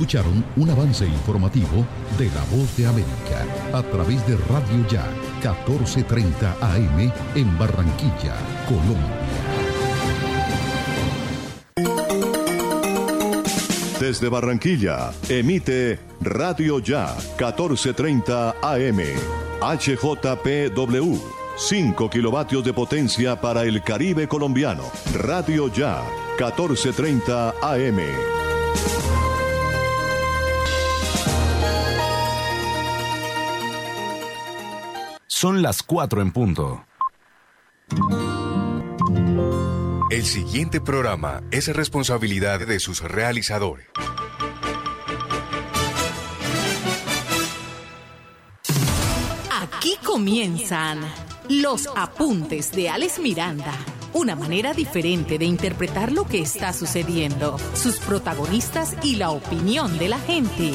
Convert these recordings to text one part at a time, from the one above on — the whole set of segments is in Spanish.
Escucharon un avance informativo de la voz de América a través de Radio Ya 1430 AM en Barranquilla, Colombia. Desde Barranquilla, emite Radio Ya 1430 AM, HJPW, 5 kilovatios de potencia para el Caribe colombiano. Radio Ya 1430 AM. Son las 4 en punto. El siguiente programa es responsabilidad de sus realizadores. Aquí comienzan los apuntes de Alex Miranda. Una manera diferente de interpretar lo que está sucediendo, sus protagonistas y la opinión de la gente.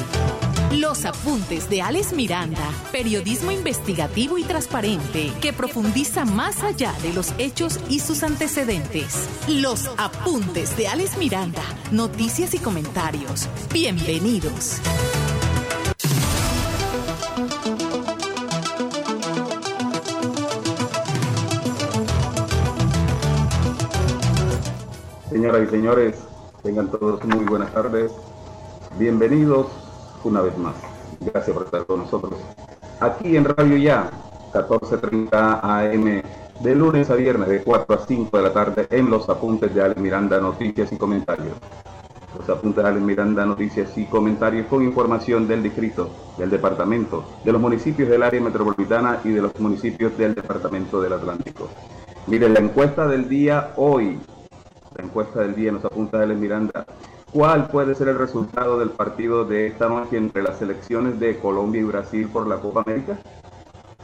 Los apuntes de Alex Miranda, periodismo investigativo y transparente que profundiza más allá de los hechos y sus antecedentes. Los apuntes de Alex Miranda, noticias y comentarios. Bienvenidos. Señoras y señores, tengan todos muy buenas tardes. Bienvenidos una vez más. Gracias por estar con nosotros aquí en Radio Ya, 14.30 AM, de lunes a viernes, de 4 a 5 de la tarde, en los apuntes de Alex Miranda, noticias y comentarios. Los apuntes de Alex Miranda, noticias y comentarios con información del distrito, del departamento, de los municipios del área metropolitana y de los municipios del departamento del Atlántico. Miren, la encuesta del día hoy, la encuesta del día en los apuntes de Alex Miranda, ¿Cuál puede ser el resultado del partido de esta noche entre las selecciones de Colombia y Brasil por la Copa América?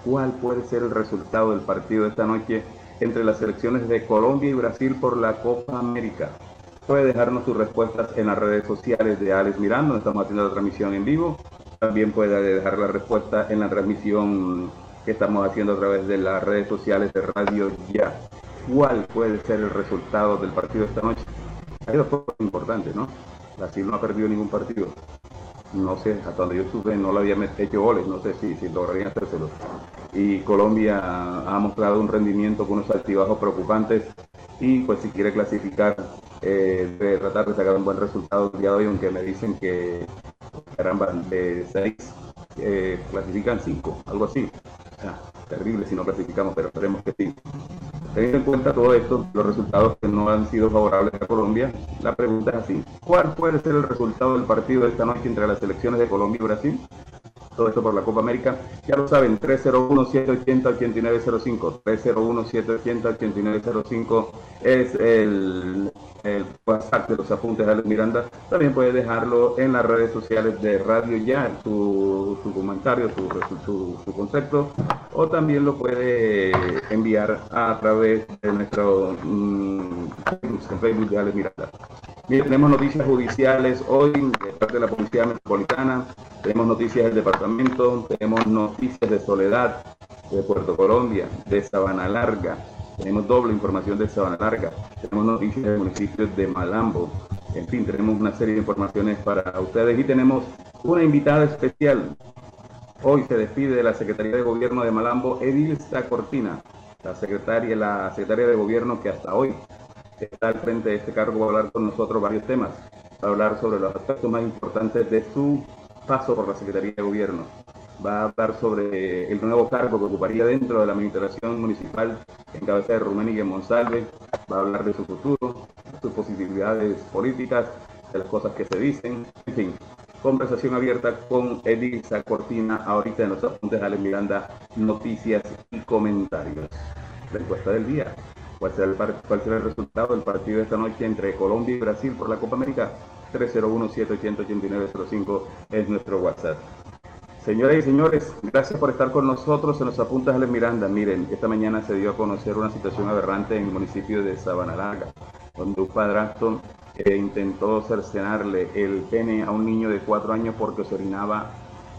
¿Cuál puede ser el resultado del partido de esta noche entre las selecciones de Colombia y Brasil por la Copa América? Puede dejarnos sus respuestas en las redes sociales de Alex Miranda, estamos haciendo la transmisión en vivo. También puede dejar la respuesta en la transmisión que estamos haciendo a través de las redes sociales de Radio Ya. ¿Cuál puede ser el resultado del partido de esta noche? Hay dos cosas importantes, ¿no? Brasil no ha perdido ningún partido. No sé, hasta donde yo estuve no le había hecho goles, no sé si, si lograrían hacérselo. Y Colombia ha mostrado un rendimiento con unos altibajos preocupantes y pues si quiere clasificar, eh, debe tratar de sacar un buen resultado el día de hoy, aunque me dicen que caramba, de seis eh, clasifican cinco, algo así. Terrible si no clasificamos, pero esperemos que sí. Teniendo en cuenta todo esto, los resultados que no han sido favorables a Colombia, la pregunta es así, ¿cuál puede ser el resultado del partido de esta noche entre las selecciones de Colombia y Brasil? Todo esto por la Copa América. Ya lo saben, 301-780-8905. 301-780-8905 es el, el WhatsApp de los apuntes de Alex Miranda. También puede dejarlo en las redes sociales de Radio Ya, su, su comentario, su, su, concepto, o también lo puede enviar a través de nuestro mm, Facebook de Alex Miranda. Bien, tenemos noticias judiciales hoy de parte de la Policía Metropolitana, tenemos noticias del departamento, tenemos noticias de Soledad, de Puerto Colombia, de Sabana Larga, tenemos doble información de Sabana Larga, tenemos noticias del municipio de Malambo, en fin, tenemos una serie de informaciones para ustedes. Y tenemos una invitada especial. Hoy se despide de la Secretaría de Gobierno de Malambo, Edilza Cortina, la secretaria, la secretaria de Gobierno que hasta hoy está al frente de este cargo. Va hablar con nosotros varios temas, va a hablar sobre los aspectos más importantes de su paso por la Secretaría de Gobierno. Va a hablar sobre el nuevo cargo que ocuparía dentro de la administración municipal en cabeza de Rumén y Monsalve. Va a hablar de su futuro, sus posibilidades políticas, de las cosas que se dicen. En fin, conversación abierta con Elisa Cortina ahorita en los apuntes Ale Miranda, noticias y comentarios. La encuesta del día. ¿Cuál será, el, ¿Cuál será el resultado del partido de esta noche entre Colombia y Brasil por la Copa América? 301-780-8905 es nuestro WhatsApp. Señoras y señores, gracias por estar con nosotros en los apuntes de Miranda. Miren, esta mañana se dio a conocer una situación aberrante en el municipio de Sabana Larga, donde un padrastro eh, intentó cercenarle el pene a un niño de cuatro años porque se orinaba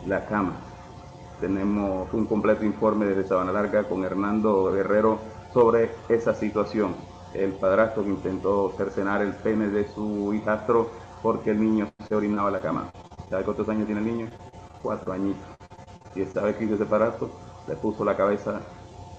la cama. Tenemos un completo informe desde Sabana Larga con Hernando Guerrero sobre esa situación. El padrastro que intentó cercenar el pene de su hijastro porque el niño se orinaba la cama. ¿Sabe cuántos años tiene el niño? Cuatro añitos. Y sabe que hizo ese aparato, le puso la cabeza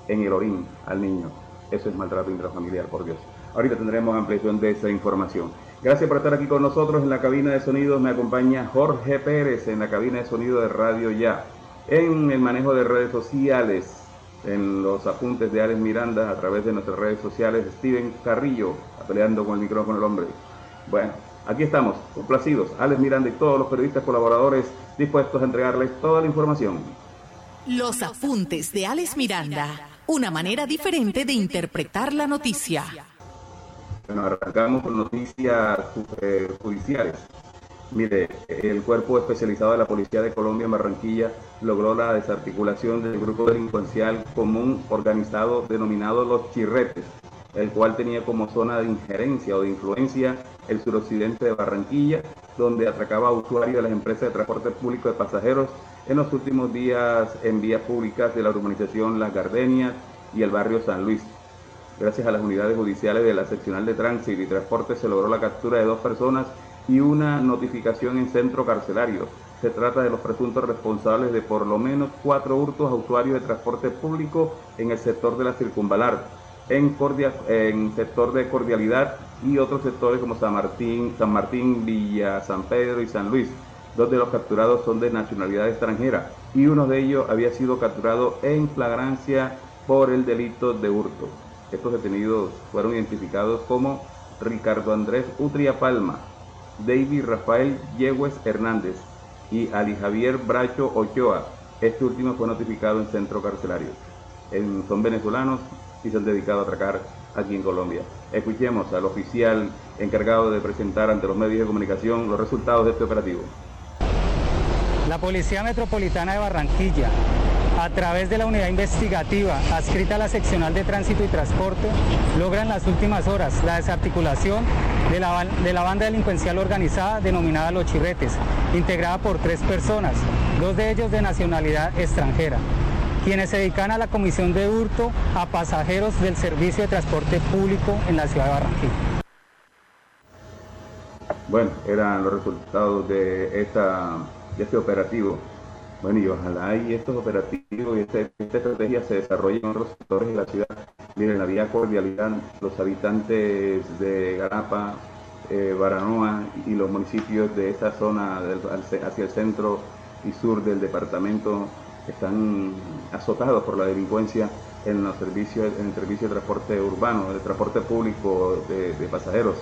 en el orín al niño. Eso es maltrato intrafamiliar, por Dios. Ahorita tendremos ampliación de esa información. Gracias por estar aquí con nosotros en la cabina de sonidos. Me acompaña Jorge Pérez en la cabina de sonido de Radio Ya. En el manejo de redes sociales, en los apuntes de Alex Miranda a través de nuestras redes sociales, Steven Carrillo, peleando con el micrófono el hombre. Bueno, aquí estamos, complacidos. Alex Miranda y todos los periodistas colaboradores dispuestos a entregarles toda la información. Los apuntes de Alex Miranda, una manera diferente de interpretar la noticia. Bueno, arrancamos con noticias eh, judiciales. Mire, el cuerpo especializado de la Policía de Colombia en Barranquilla logró la desarticulación del grupo delincuencial común organizado denominado Los Chirretes, el cual tenía como zona de injerencia o de influencia el suroccidente de Barranquilla, donde atracaba a usuarios de las empresas de transporte público de pasajeros en los últimos días en vías públicas de la urbanización Las Gardenias y el barrio San Luis. Gracias a las unidades judiciales de la seccional de tránsito y transporte se logró la captura de dos personas y una notificación en centro carcelario. Se trata de los presuntos responsables de por lo menos cuatro hurtos a usuarios de transporte público en el sector de la circunvalar, en, en sector de cordialidad y otros sectores como San Martín, San Martín, Villa San Pedro y San Luis. Dos de los capturados son de nacionalidad extranjera y uno de ellos había sido capturado en flagrancia por el delito de hurto. Estos detenidos fueron identificados como Ricardo Andrés Utria Palma, David Rafael Yegües Hernández y Ali Javier Bracho Ochoa. Este último fue notificado en centro carcelario. son venezolanos y se han dedicado a atracar aquí en Colombia. Escuchemos al oficial encargado de presentar ante los medios de comunicación los resultados de este operativo. La Policía Metropolitana de Barranquilla a través de la unidad investigativa adscrita a la seccional de tránsito y transporte, logran en las últimas horas la desarticulación de la, de la banda delincuencial organizada denominada Los Chirretes, integrada por tres personas, dos de ellos de nacionalidad extranjera quienes se dedican a la comisión de hurto a pasajeros del servicio de transporte público en la ciudad de Barranquilla. Bueno, eran los resultados de, esta, de este operativo bueno, y ojalá y estos operativos y esta, estrategia se desarrollen en otros sectores de la ciudad. Miren, había cordialidad, los habitantes de Garapa, eh, Baranoa y los municipios de esa zona hacia el centro y sur del departamento están azotados por la delincuencia en los servicios, en el servicio de transporte urbano, de transporte público de, pasajeros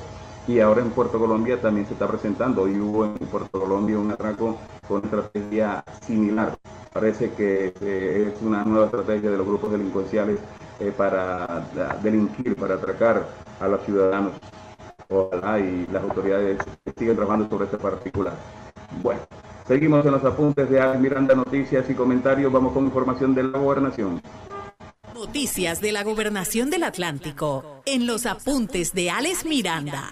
y ahora en Puerto Colombia también se está presentando. Hoy hubo en Puerto Colombia un atraco con estrategia similar. Parece que eh, es una nueva estrategia de los grupos delincuenciales eh, para delinquir, para atracar a los ciudadanos. Ojalá y las autoridades siguen trabajando sobre este particular. Bueno, seguimos en los apuntes de Alex Miranda, noticias y comentarios. Vamos con información de la gobernación. Noticias de la gobernación del Atlántico en los apuntes de Alex Miranda.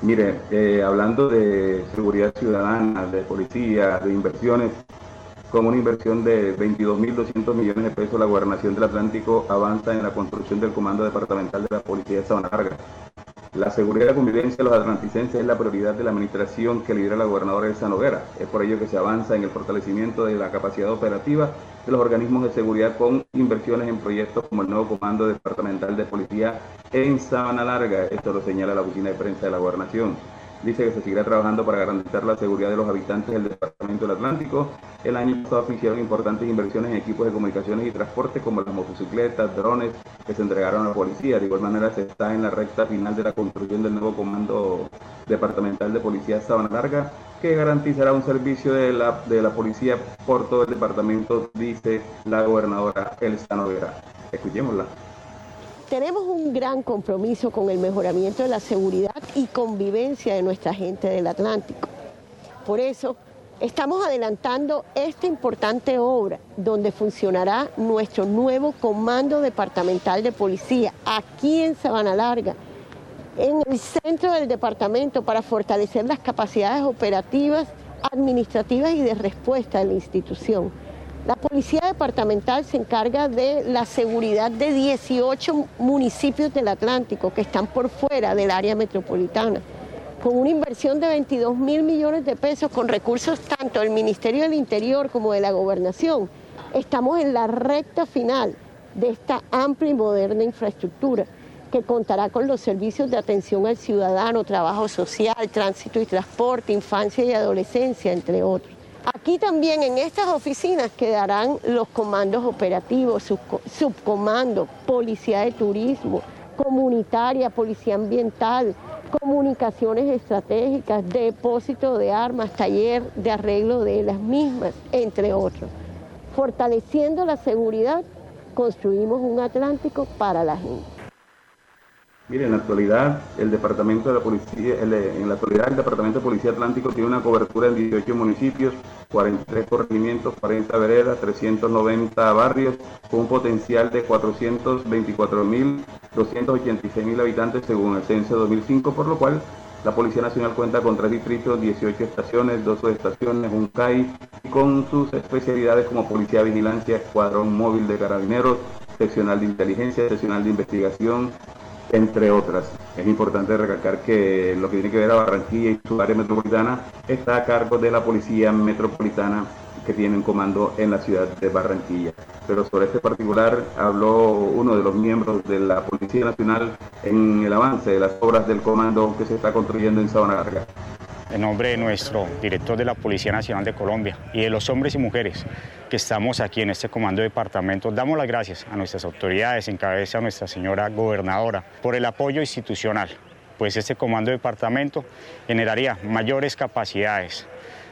Mire, eh, hablando de seguridad ciudadana, de policía, de inversiones, con una inversión de 22.200 millones de pesos, la Gobernación del Atlántico avanza en la construcción del Comando Departamental de la Policía de Sabana Larga. La seguridad y la convivencia de los atlanticenses es la prioridad de la administración que lidera la gobernadora Elsa Noguera. Es por ello que se avanza en el fortalecimiento de la capacidad operativa de los organismos de seguridad con inversiones en proyectos como el nuevo Comando Departamental de Policía en Sabana Larga. Esto lo señala la oficina de prensa de la gobernación. Dice que se seguirá trabajando para garantizar la seguridad de los habitantes del Departamento del Atlántico. El año pasado hicieron importantes inversiones en equipos de comunicaciones y transporte como las motocicletas, drones que se entregaron a la policía. De igual manera se está en la recta final de la construcción del nuevo Comando Departamental de Policía Sabana Larga que garantizará un servicio de la, de la policía por todo el departamento, dice la gobernadora Elsa Noguera. Escuchémosla. Tenemos un gran compromiso con el mejoramiento de la seguridad y convivencia de nuestra gente del Atlántico. Por eso estamos adelantando esta importante obra donde funcionará nuestro nuevo Comando Departamental de Policía aquí en Sabana Larga, en el centro del departamento para fortalecer las capacidades operativas, administrativas y de respuesta de la institución. La Policía Departamental se encarga de la seguridad de 18 municipios del Atlántico que están por fuera del área metropolitana. con una inversión de 22 mil millones de pesos con recursos tanto del Ministerio del Interior como de la Gobernación, estamos en la recta final de esta amplia y moderna infraestructura que contará con los servicios de atención al ciudadano, trabajo social, tránsito y transporte, infancia y adolescencia, entre otros. Aquí también en estas oficinas quedarán los comandos operativos, subcomandos, policía de turismo, comunitaria, policía ambiental, comunicaciones estratégicas, depósito de armas, taller de arreglo de las mismas, entre otros. Fortaleciendo la seguridad, construimos un Atlántico para la gente. Mire, en la actualidad el departamento de la policía, en la actualidad el departamento de policía Atlántico tiene una cobertura en 18 municipios, 43 corregimientos, 40 veredas, 390 barrios, con un potencial de 424.286 mil habitantes según el censo de 2005, por lo cual la Policía Nacional cuenta con tres distritos, 18 estaciones, dos estaciones, un CAI, y con sus especialidades como Policía Vigilancia, Escuadrón Móvil de Carabineros, Seccional de Inteligencia, Seccional de Investigación, entre otras. Es importante recalcar que lo que tiene que ver a Barranquilla y su área metropolitana está a cargo de la Policía Metropolitana que tiene un comando en la ciudad de Barranquilla. Pero sobre este particular habló uno de los miembros de la Policía Nacional en el avance de las obras del comando que se está construyendo en Sabana Larga en nombre de nuestro director de la Policía Nacional de Colombia y de los hombres y mujeres que estamos aquí en este comando de departamento, damos las gracias a nuestras autoridades, en cabeza a nuestra señora gobernadora, por el apoyo institucional, pues este comando de departamento generaría mayores capacidades,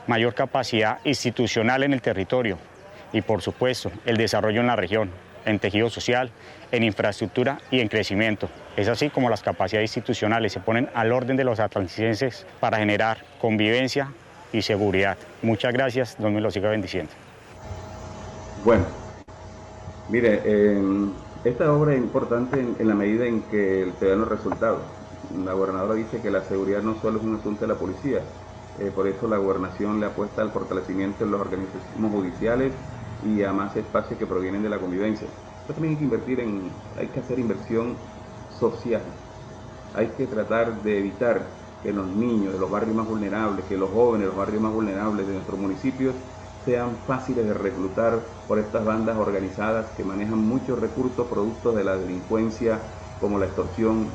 mayor capacidad institucional en el territorio y por supuesto el desarrollo en la región, en tejido social, en infraestructura y en crecimiento. Es así como las capacidades institucionales se ponen al orden de los atlanticenses para generar convivencia y seguridad. Muchas gracias, Dios me lo siga bendiciendo. Bueno, mire, em, esta obra es importante en, la medida en que se dan los resultados. La gobernadora dice que la seguridad no solo es un asunto de la policía, eh, por eso la gobernación le apuesta al fortalecimiento de los organismos judiciales y a más espacios que provienen de la convivencia. Pero también hay que invertir en, hay que hacer inversión social. Hay que tratar de evitar que los niños de los barrios más vulnerables, que los jóvenes de los barrios más vulnerables de nuestros municipios sean fáciles de reclutar por estas bandas organizadas que manejan muchos recursos productos de la delincuencia, como la extorsión,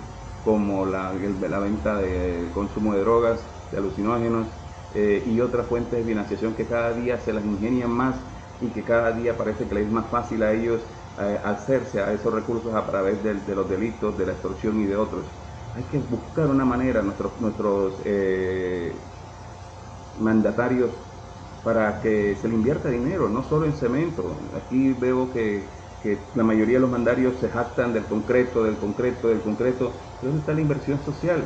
como la, venta de consumo de drogas, de alucinógenos eh, y otras fuentes de financiación que cada día se las ingenian más y que cada día parece que les es más fácil a ellos eh, hacerse a esos recursos a través de, los delitos, de la extorsión y de otros. Hay que buscar una manera, nuestros, nuestros eh, mandatarios, para que se le invierta dinero, no solo en cemento. Aquí veo que, que la mayoría de los mandarios se jactan del concreto, del concreto, del concreto. ¿Dónde está la inversión social?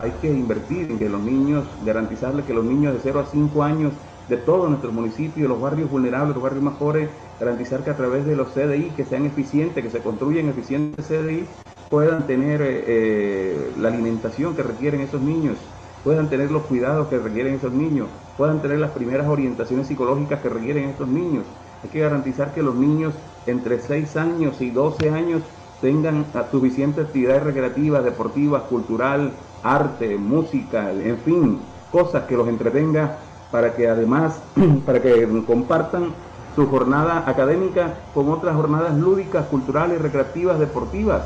Hay que invertir en que los niños, garantizarle que los niños de 0 a 5 años de todos nuestros municipios, los barrios vulnerables, los barrios más pobres, garantizar que a través de los CDI, que sean eficientes, que se construyan eficientes CDI, puedan tener eh, eh, la alimentación que requieren esos niños, puedan tener los cuidados que requieren esos niños, puedan tener las primeras orientaciones psicológicas que requieren estos niños. Hay que garantizar que los niños entre 6 años y 12 años tengan suficiente actividades recreativas, deportivas, cultural, arte, música, en fin, cosas que los entretenga para que además, para que compartan su jornada académica con otras jornadas lúdicas, culturales, recreativas, deportivas.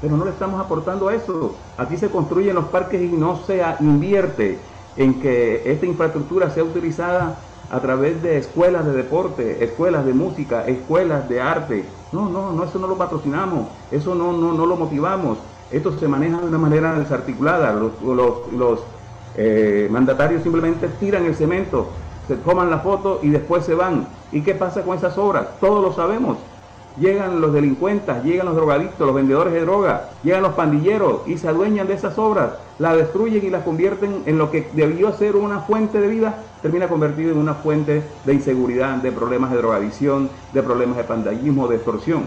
Pero no le estamos aportando eso. Aquí se construyen los parques y no se invierte en que esta infraestructura sea utilizada a través de escuelas de deporte, escuelas de música, escuelas de arte. No, no, no, eso no lo patrocinamos, eso no, no, no lo motivamos. Esto se maneja de una manera desarticulada. Los, los, los eh, mandatarios simplemente tiran el cemento, se toman la foto y después se van. ¿Y qué pasa con esas obras? Todos lo sabemos. Llegan los delincuentes, llegan los drogadictos, los vendedores de droga, llegan los pandilleros y se adueñan de esas obras, las destruyen y las convierten en lo que debió ser una fuente de vida, termina convertido en una fuente de inseguridad, de problemas de drogadicción, de problemas de pandallismo, de extorsión.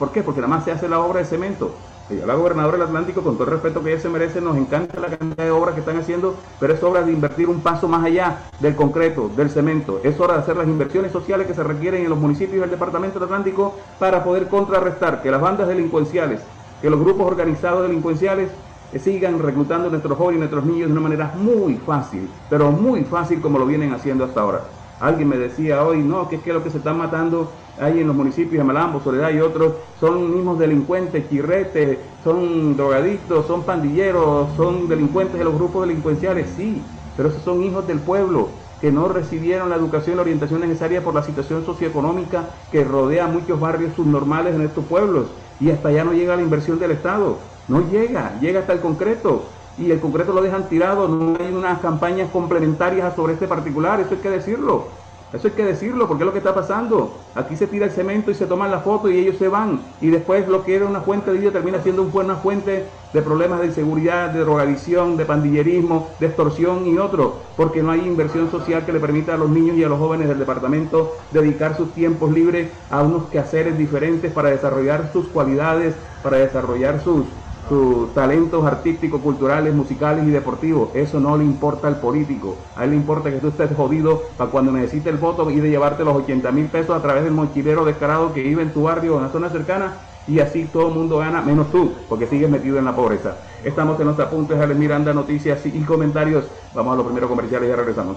¿Por qué? Porque nada más se hace la obra de cemento la gobernadora del Atlántico, con todo el respeto que ella se merece, nos encanta la cantidad de obras que están haciendo, pero es hora de invertir un paso más allá del concreto, del cemento. Es hora de hacer las inversiones sociales que se requieren en los municipios del Departamento del Atlántico para poder contrarrestar que las bandas delincuenciales, que los grupos organizados delincuenciales sigan reclutando a nuestros jóvenes y nuestros niños de una manera muy fácil, pero muy fácil como lo vienen haciendo hasta ahora. Alguien me decía hoy, no, que es que lo que se están matando ahí en los municipios de Malambo, Soledad y otros son mismos delincuentes, chirretes, son drogadictos, son pandilleros, son delincuentes de los grupos delincuenciales, sí, pero esos son hijos del pueblo que no recibieron la educación y la orientación necesaria por la situación socioeconómica que rodea muchos barrios subnormales en estos pueblos. Y hasta allá no llega la inversión del Estado, no llega, llega hasta el concreto y el concreto lo dejan tirado, no hay unas campañas complementarias sobre este particular, eso hay que decirlo. Eso hay que decirlo, porque es lo que está pasando. Aquí se tira el cemento y se toman la foto y ellos se van. Y después lo que era una fuente de vida termina siendo una fuente de problemas de inseguridad, de drogadicción, de pandillerismo, de extorsión y otro. Porque no hay inversión social que le permita a los niños y a los jóvenes del departamento dedicar sus tiempos libres a unos quehaceres diferentes para desarrollar sus cualidades, para desarrollar sus, sus talentos artísticos, culturales, musicales y deportivos. Eso no le importa al político. A él le importa que tú estés jodido para cuando necesite el voto y de llevarte los 80 mil pesos a través del mochilero descarado que vive en tu barrio o en la zona cercana y así todo el mundo gana, menos tú, porque sigues metido en la pobreza. Estamos en los apuntes, Alex Miranda, noticias y comentarios. Vamos a los primeros comerciales y ya regresamos.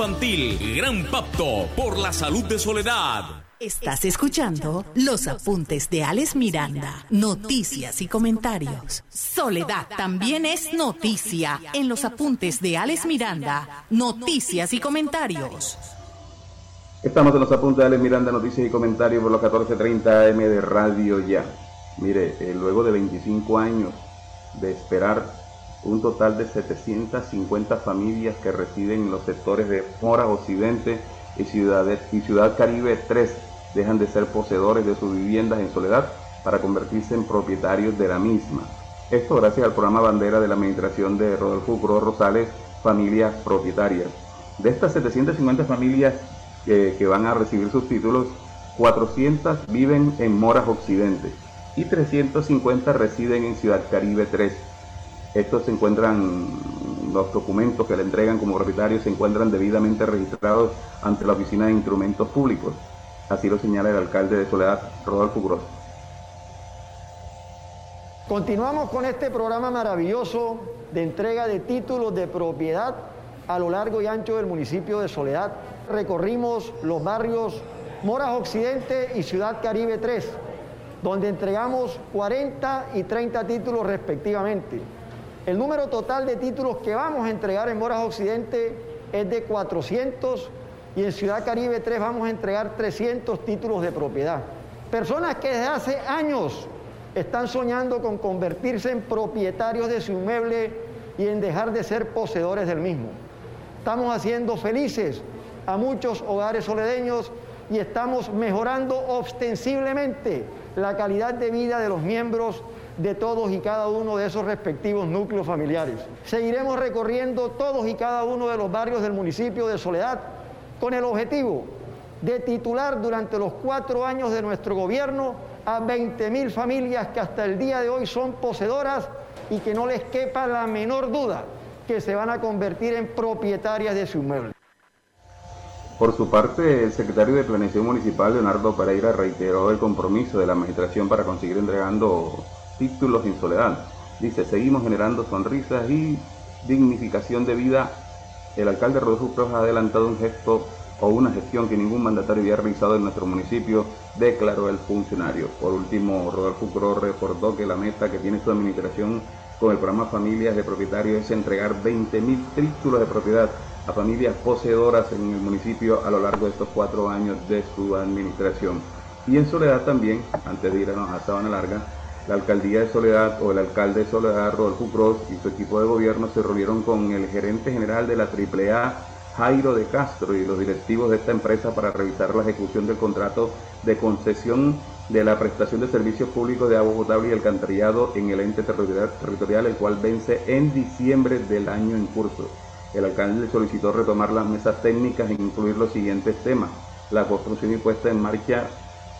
Gran Pacto por la Salud de Soledad. Estás escuchando los apuntes de Alex Miranda, noticias y comentarios. Soledad también es noticia en los apuntes de Alex Miranda, noticias y comentarios. Estamos en los apuntes de Alex Miranda, noticias y comentarios por los 14.30 AM de Radio Ya. Mire, eh, luego de 25 años de esperar un total de 750 familias que residen en los sectores de Mora Occidente y Ciudad, y Ciudad Caribe 3 dejan de ser poseedores de sus viviendas en soledad para convertirse en propietarios de la misma. Esto gracias al programa bandera de la administración de Rodolfo Cruz Rosales, Familias Propietarias. De estas 750 familias que, que van a recibir sus títulos, 400 viven en Moras Occidente y 350 residen en Ciudad Caribe 3 estos se encuentran, los documentos que le entregan como propietarios se encuentran debidamente registrados ante la Oficina de Instrumentos Públicos. Así lo señala el alcalde de Soledad, Rodolfo Gross. Continuamos con este programa maravilloso de entrega de títulos de propiedad a lo largo y ancho del municipio de Soledad. Recorrimos los barrios Moras Occidente y Ciudad Caribe 3, donde entregamos 40 y 30 títulos respectivamente. El número total de títulos que vamos a entregar en Moras Occidente es de 400 y en Ciudad Caribe 3 vamos a entregar 300 títulos de propiedad. Personas que desde hace años están soñando con convertirse en propietarios de su inmueble y en dejar de ser poseedores del mismo. Estamos haciendo felices a muchos hogares soledeños y estamos mejorando ostensiblemente la calidad de vida de los miembros de todos y cada uno de esos respectivos núcleos familiares. Seguiremos recorriendo todos y cada uno de los barrios del municipio de Soledad con el objetivo de titular durante los cuatro años de nuestro gobierno a 20 mil familias que hasta el día de hoy son poseedoras y que no les quepa la menor duda que se van a convertir en propietarias de su inmueble. Por su parte, el secretario de Planeación Municipal, Leonardo Pereira, reiteró el compromiso de la administración para conseguir entregando títulos en soledad. Dice, seguimos generando sonrisas y dignificación de vida. El alcalde Rodolfo Cruz ha adelantado un gesto o una gestión que ningún mandatario había realizado en nuestro municipio, declaró el funcionario. Por último, Rodolfo Cruz recordó que la meta que tiene su administración con el programa Familias de Propietarios es entregar 20.000 títulos de propiedad a familias poseedoras en el municipio a lo largo de estos cuatro años de su administración. Y en Soledad también, antes de irnos a Sabana Larga, la alcaldía de Soledad o el alcalde de Soledad, Rodolfo Cruz, y su equipo de gobierno se reunieron con el gerente general de la AAA, Jairo de Castro, y los directivos de esta empresa para revisar la ejecución del contrato de concesión de la prestación de servicios públicos de agua potable y alcantarillado en el ente territorial, el cual vence en diciembre del año en curso. El alcalde solicitó retomar las mesas técnicas e incluir los siguientes temas. La construcción y puesta en marcha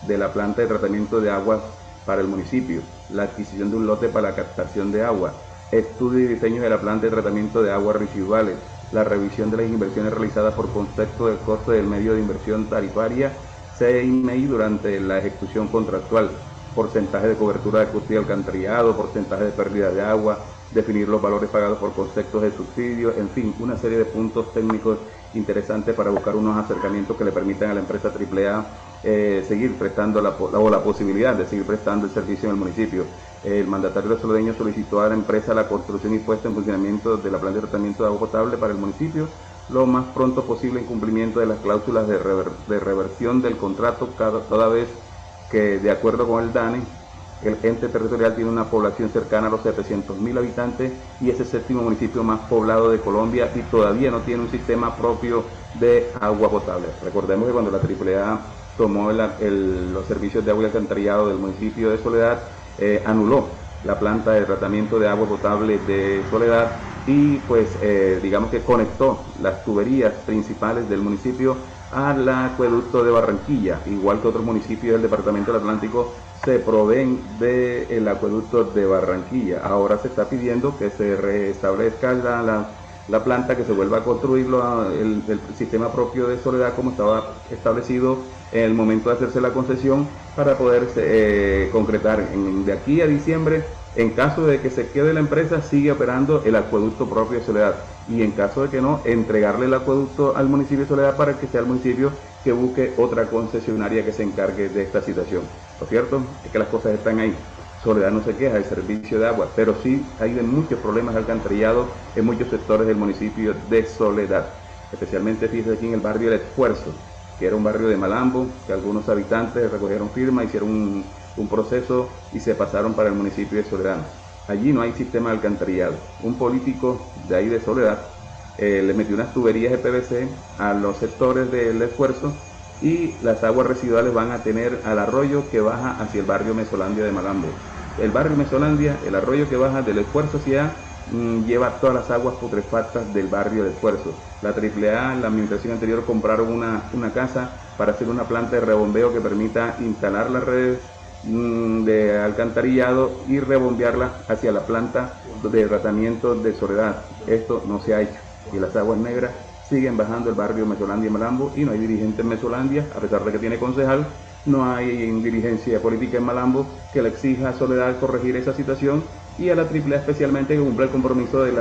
de la planta de tratamiento de aguas para el municipio, la adquisición de un lote para la captación de agua, estudio y diseño de la planta de tratamiento de aguas residuales, la revisión de las inversiones realizadas por concepto del coste del medio de inversión tarifaria CIMI durante la ejecución contractual, porcentaje de cobertura de custodia alcantarillado, porcentaje de pérdida de agua, definir los valores pagados por conceptos de subsidio, en fin, una serie de puntos técnicos interesantes para buscar unos acercamientos que le permitan a la empresa AAA eh, seguir prestando la, o la posibilidad de seguir prestando el servicio en el municipio. El mandatario soledeño solicitó a la empresa la construcción y puesta en funcionamiento de la planta de tratamiento de agua potable para el municipio lo más pronto posible en cumplimiento de las cláusulas de, reversión del contrato toda vez que de acuerdo con el DANE el ente territorial tiene una población cercana a los 700.000 habitantes y es el séptimo municipio más poblado de Colombia y todavía no tiene un sistema propio de agua potable. Recordemos que cuando la AAA tomó los servicios de agua y alcantarillado del municipio de Soledad, eh, anuló la planta de tratamiento de agua potable de Soledad y pues eh, digamos que conectó las tuberías principales del municipio al acueducto de Barranquilla, igual que otros municipios del departamento del Atlántico se proveen del acueducto de Barranquilla. Ahora se está pidiendo que se restablezca la, la, planta, que se vuelva a construir el, sistema propio de Soledad como estaba establecido en el momento de hacerse la concesión para poder eh, concretar de aquí a diciembre. En caso de que se quede la empresa, sigue operando el acueducto propio de Soledad. Y en caso de que no, entregarle el acueducto al municipio de Soledad para que sea el municipio que busque otra concesionaria que se encargue de esta situación. Lo cierto es que las cosas están ahí. Soledad no se queja del servicio de agua, pero sí hay muchos problemas de alcantarillado en muchos sectores del municipio de Soledad. Especialmente, fíjese aquí en el barrio El Esfuerzo, que era un barrio de Malambo, que algunos habitantes recogieron firma, hicieron un, proceso y se pasaron para el municipio de Soledad. Allí no hay sistema de alcantarillado. Un político de ahí de Soledad eh, le metió unas tuberías de PVC a los sectores del esfuerzo y las aguas residuales van a tener al arroyo que baja hacia el barrio Mesolandia de Malambo. El barrio Mesolandia, el arroyo que baja del esfuerzo hacia Mm, lleva todas las aguas putrefactas del barrio de esfuerzo. La AAA, la administración anterior, compraron una, una casa para hacer una planta de rebombeo que permita instalar las redes de alcantarillado y rebombearla hacia la planta de tratamiento de soledad. Esto no se ha hecho y las aguas negras siguen bajando el barrio Mesolandia y Malambo y no hay dirigente en Mesolandia, a pesar de que tiene concejal, no hay dirigencia política en Malambo que le exija a Soledad corregir esa situación y a la AAA especialmente que cumple el compromiso de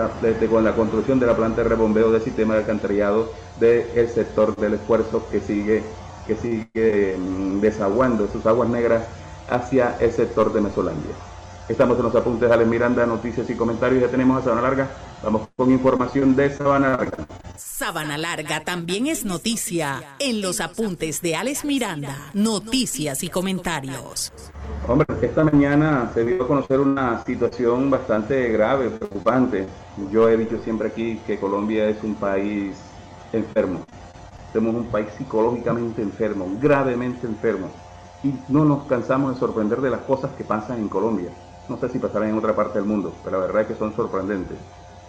con la construcción de la planta de rebombeo del sistema de alcantarillado del sector del esfuerzo que sigue, que sigue mm, desaguando sus aguas negras hacia el sector de Mesolandia. Estamos en los apuntes de Alex Miranda, noticias y comentarios. Ya tenemos a Sabana Larga. Vamos con información de Sabana Larga. Sabana Larga también es noticia en los apuntes de Alex Miranda, noticias y comentarios. Hombre, esta mañana se dio a conocer una situación bastante grave, preocupante. Yo he dicho siempre aquí que Colombia es un país enfermo. Somos un país psicológicamente enfermo, gravemente enfermo. Y no nos cansamos de sorprender de las cosas que pasan en Colombia. No sé si pasarán en otra parte del mundo, pero la verdad es que son sorprendentes.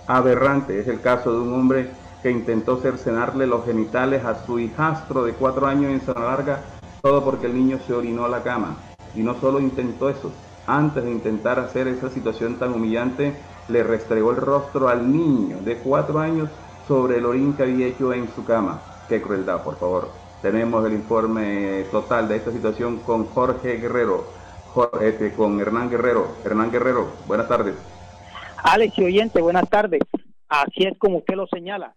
Aberrante es el caso de un hombre que intentó cercenarle los genitales a su hijastro de cuatro años en Zona Larga, todo porque el niño se orinó a la cama. Y no solo intentó eso, antes de intentar hacer esa situación tan humillante, le restregó el rostro al niño de cuatro años sobre el orín que había hecho en su cama. Qué crueldad, por favor. Tenemos el informe total de esta situación con Jorge Guerrero, este, con Hernán Guerrero. Hernán Guerrero, buenas tardes. Alex y oyente, buenas tardes. Así es como usted lo señala.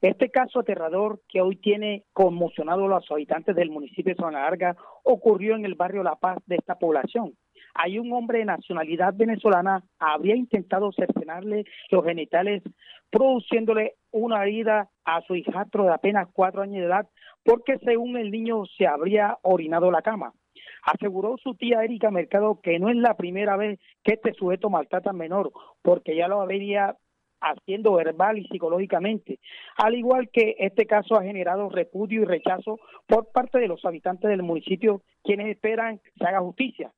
Este caso aterrador que hoy tiene conmocionado a los habitantes del municipio de Zona Larga ocurrió en el barrio La Paz de esta población. Hay un hombre de nacionalidad venezolana habría intentado cercenarle los genitales, produciéndole una herida a su hijastro de apenas cuatro años de edad, porque según el niño se habría orinado la cama. Aseguró su tía Erika Mercado que no es la primera vez que este sujeto maltrata al menor, porque ya lo habría haciendo verbal y psicológicamente, al igual que este caso ha generado repudio y rechazo por parte de los habitantes del municipio, quienes esperan que se haga justicia.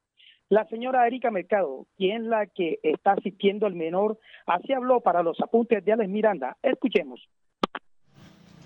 La señora Erika Mercado, quien es la que está asistiendo al menor, así habló para los apuntes de Alex Miranda. Escuchemos.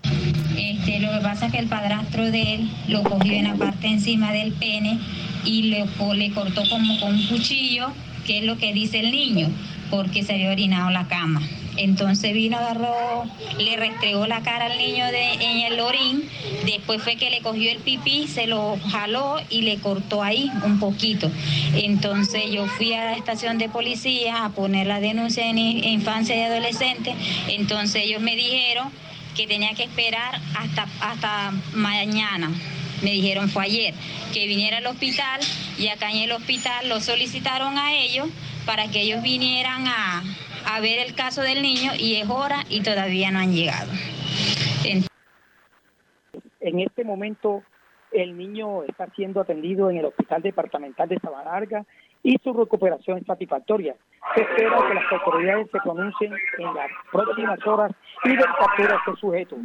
Este, lo que pasa es que el padrastro de él lo cogió en la parte encima del pene y le, le cortó como con un cuchillo, que es lo que dice el niño, porque se había orinado la cama. Entonces vino, agarró, le restregó la cara al niño de, en el orín, después fue que le cogió el pipí, se lo jaló y le cortó ahí un poquito. Entonces yo fui a la estación de policía a poner la denuncia en infancia y adolescente, entonces ellos me dijeron que tenía que esperar hasta, hasta mañana. Me dijeron fue ayer que viniera al hospital y acá en el hospital lo solicitaron a ellos para que ellos vinieran a, a ver el caso del niño y es hora y todavía no han llegado. En este momento el niño está siendo atendido en el Hospital Departamental de Sabanarga y su recuperación es satisfactoria. Se espera que las autoridades se pronuncien en las próximas horas y den captura a este sujeto.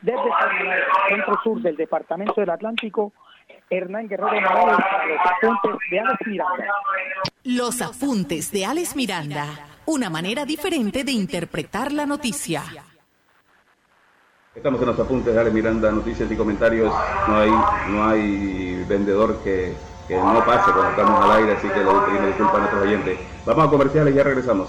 Desde el centro sur del Departamento del Atlántico, Hernán Guerrero Morales, los apuntes de Alex Miranda. Los apuntes de Alex Miranda una manera diferente de interpretar la noticia. Estamos en los apuntes de Ale Miranda, noticias y comentarios. No hay, no hay vendedor que, que no pase cuando estamos al aire, así que le pedimos disculpas a nuestros oyentes. Vamos a comerciales y ya regresamos.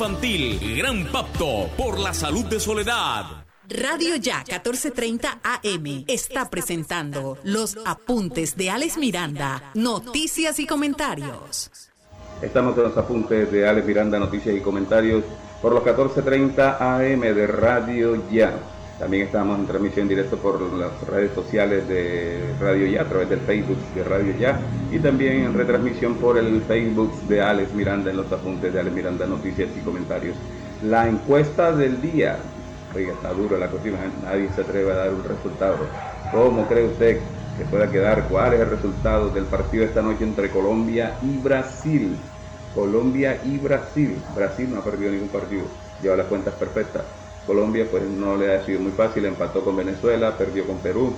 infantil. Gran pacto por la salud de Soledad. Radio Ya 1430 AM está presentando los apuntes de Alex Miranda, noticias y comentarios. Estamos en los apuntes de Alex Miranda, noticias y comentarios por los 1430 AM de Radio Ya. También estamos en transmisión directo por las redes sociales de Radio Ya, a través del Facebook de Radio Ya, y también en retransmisión por el Facebook de Alex Miranda en los apuntes de Alex Miranda, noticias y comentarios. La encuesta del día, oiga, está duro la cocina, nadie se atreve a dar un resultado. ¿Cómo cree usted que pueda quedar? ¿Cuál es el resultado del partido esta noche entre Colombia y Brasil? Colombia y Brasil. Brasil no ha perdido ningún partido, lleva las cuentas perfectas. Colombia pues no le ha sido muy fácil, empató con Venezuela, perdió con Perú,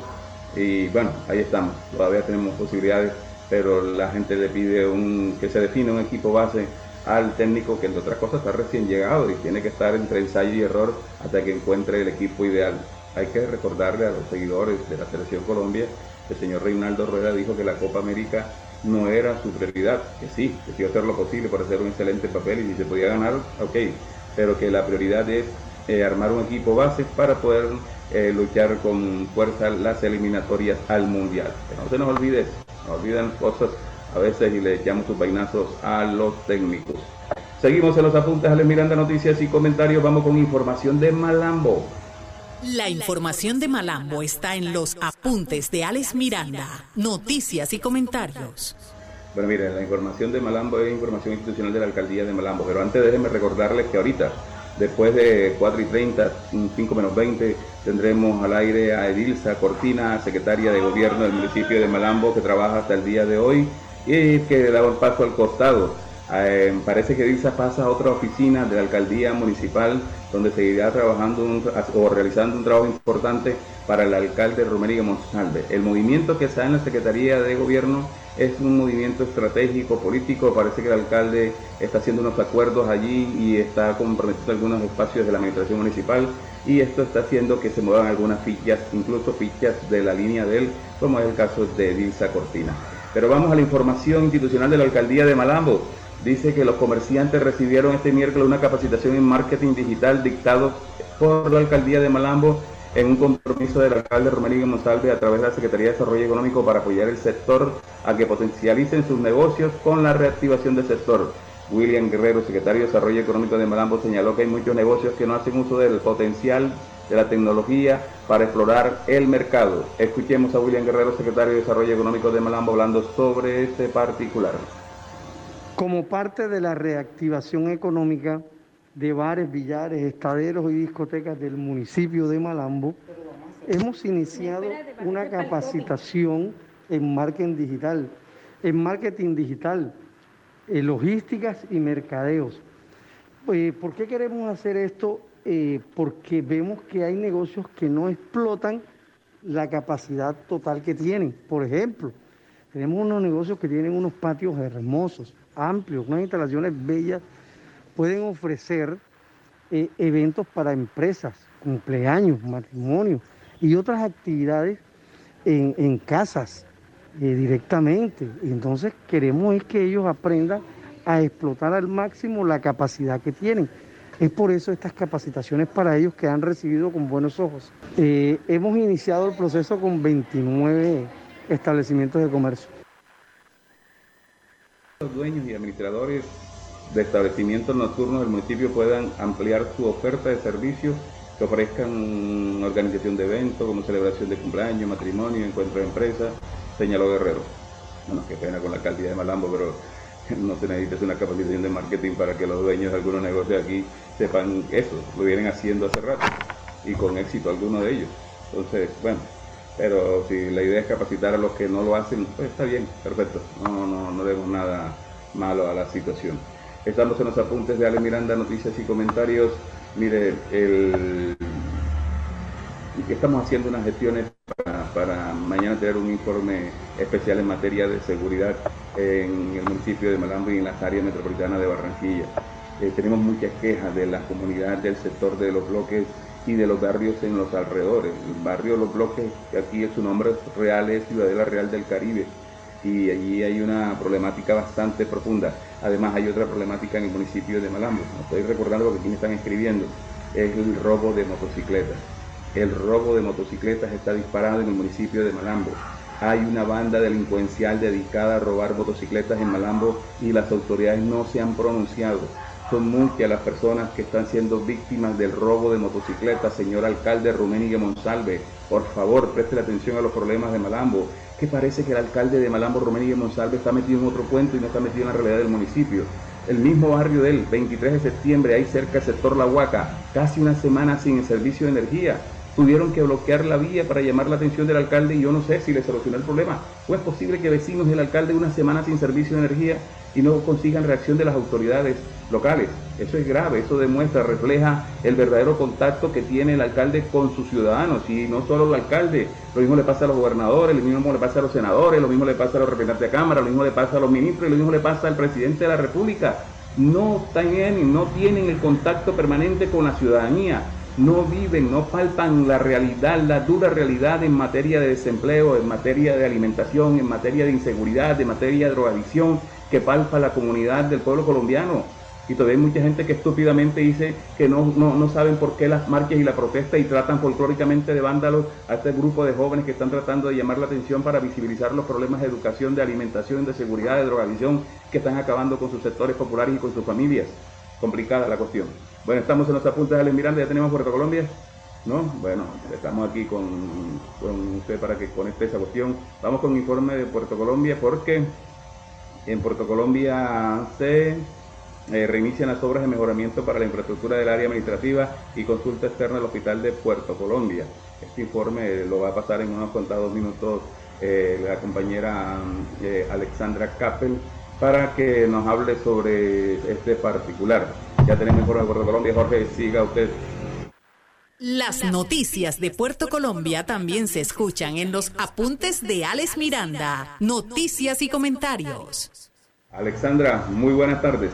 Y bueno, ahí estamos, todavía tenemos posibilidades, pero la gente le pide un, que se define un equipo base al técnico que entre otras cosas está recién llegado y tiene que estar entre ensayo y error hasta que encuentre el equipo ideal. Hay que recordarle a los seguidores de la Selección Colombia, el señor Reinaldo Rueda dijo que la Copa América no era su prioridad, que sí, que sí hacer lo posible para hacer un excelente papel y si se podía ganar, ok, pero que la prioridad es eh, armar un equipo base para poder eh, luchar con fuerza las eliminatorias al Mundial. Que no se nos olvide, no olviden cosas a veces y le echamos sus vainazos a los técnicos. Seguimos en los apuntes a Miranda Noticias y comentarios. Vamos con información de Malambo. La información de Malambo está en los apuntes de Alex Miranda, noticias y comentarios. Bueno, mire, la información de Malambo es información institucional de la alcaldía de Malambo, pero antes déjenme recordarles que ahorita, después de 4 y 30, 5 menos 20, tendremos al aire a Edilza Cortina, secretaria de gobierno del municipio de Malambo, que trabaja hasta el día de hoy y que da un paso al costado. Eh, parece que Edilza pasa a otra oficina de la alcaldía municipal donde seguirá trabajando o realizando un trabajo importante para el alcalde Romería Monsalve. El movimiento que está en la Secretaría de Gobierno es un movimiento estratégico, político. Parece que el alcalde está haciendo unos acuerdos allí y está comprometiendo algunos espacios de la administración municipal y esto está haciendo que se muevan algunas fichas, incluso fichas de la línea de él, como es el caso de Dilsa Cortina. Pero vamos a la información institucional de la alcaldía de Malambo dice que los comerciantes recibieron este miércoles una capacitación en marketing digital dictado por la alcaldía de Malambo en un compromiso del alcalde Romelín Monsalve a través de la Secretaría de Desarrollo Económico para apoyar el sector a que potencialicen sus negocios con la reactivación del sector. William Guerrero, secretario de Desarrollo Económico de Malambo, señaló que hay muchos negocios que no hacen uso del potencial de la tecnología para explorar el mercado. Escuchemos a William Guerrero, secretario de Desarrollo Económico de Malambo, hablando sobre este particular. Como parte de la reactivación económica de bares, billares, estaderos y discotecas del municipio de Malambo, hemos iniciado una capacitación en marketing digital, en marketing digital, en logísticas y mercadeos. Eh, ¿Por qué queremos hacer esto? Eh, porque vemos que hay negocios que no explotan la capacidad total que tienen. Por ejemplo, tenemos unos negocios que tienen unos patios hermosos, amplios, unas instalaciones bellas, pueden ofrecer eh, eventos para empresas, cumpleaños, matrimonios y otras actividades en, casas eh, directamente. Entonces queremos es que ellos aprendan a explotar al máximo la capacidad que tienen. Es por eso estas capacitaciones para ellos que han recibido con buenos ojos. Eh, hemos iniciado el proceso con 29 establecimientos de comercio. Los dueños y administradores de establecimientos nocturnos del municipio puedan ampliar su oferta de servicios que ofrezcan organización de eventos como celebración de cumpleaños, matrimonio, encuentro de empresa, señaló Guerrero. Bueno, qué pena con la alcaldía de Malambo, pero no se necesita una capacitación de marketing para que los dueños de algunos negocios aquí sepan eso, lo vienen haciendo hace rato y con éxito algunos de ellos. Entonces, bueno, pero si la idea es capacitar a los que no lo hacen, pues está bien, perfecto, no, no, no vemos nada malo a la situación. Estamos en los apuntes de Ale Miranda, noticias y comentarios. Mire, el... estamos haciendo unas gestiones para, mañana tener un informe especial en materia de seguridad en el municipio de Malambo y en las áreas metropolitanas de Barranquilla. Eh, tenemos muchas quejas de la comunidad del sector de los bloques y de los barrios en los alrededores. El barrio Los Bloques, que aquí su nombre real es Ciudadela Real del Caribe, y allí hay una problemática bastante profunda. Además hay otra problemática en el municipio de Malambo. Estoy recordando lo que aquí me están escribiendo. Es el robo de motocicletas. El robo de motocicletas está disparado en el municipio de Malambo. Hay una banda delincuencial dedicada a robar motocicletas en Malambo y las autoridades no se han pronunciado. Son muchas las personas que están siendo víctimas del robo de motocicletas. Señor alcalde Ruménigue Monsalve, por favor, preste atención a los problemas de Malambo que parece que el alcalde de Malambo, Romería Monsalve, está metido en otro cuento y no está metido en la realidad del municipio. El mismo barrio del 23 de septiembre, ahí cerca del sector La Huaca, casi una semana sin el servicio de energía. Tuvieron que bloquear la vía para llamar la atención del alcalde y yo no sé si le solucionó el problema. ¿O es posible que vecinos del alcalde una semana sin servicio de energía y no consigan reacción de las autoridades? Locales. Eso es grave, eso demuestra, refleja el verdadero contacto que tiene el alcalde con sus ciudadanos y no solo el alcalde, lo mismo le pasa a los gobernadores, lo mismo le pasa a los senadores, lo mismo le pasa a los representantes de Cámara, lo mismo le pasa a los ministros lo mismo le pasa al presidente de la República. No tienen, no tienen el contacto permanente con la ciudadanía, no viven, no palpan la realidad, la dura realidad en materia de desempleo, en materia de alimentación, en materia de inseguridad, en materia de drogadicción que palpa la comunidad del pueblo colombiano y todavía hay mucha gente que estúpidamente dice que no, no, saben por qué las marchas y la protesta y tratan folclóricamente de vándalos a este grupo de jóvenes que están tratando de llamar la atención para visibilizar los problemas de educación, de alimentación, de seguridad, de drogadicción que están acabando con sus sectores populares y con sus familias. Complicada la cuestión. Bueno, estamos en los apuntes de Alex Miranda, ya tenemos Puerto Colombia. ¿No? Bueno, estamos aquí con, con usted para que conecte esa cuestión. Vamos con un informe de Puerto Colombia porque en Puerto Colombia se eh, reinician las obras de mejoramiento para la infraestructura del área administrativa y consulta externa del Hospital de Puerto Colombia. Este informe lo va a pasar en unos contados minutos eh, la compañera eh, Alexandra Kappel para que nos hable sobre este particular. Ya tenemos informe de Puerto Colombia. Jorge, siga usted. Las noticias de Puerto Colombia también se escuchan en los apuntes de Alex Miranda. Noticias y comentarios. Alexandra, muy buenas tardes.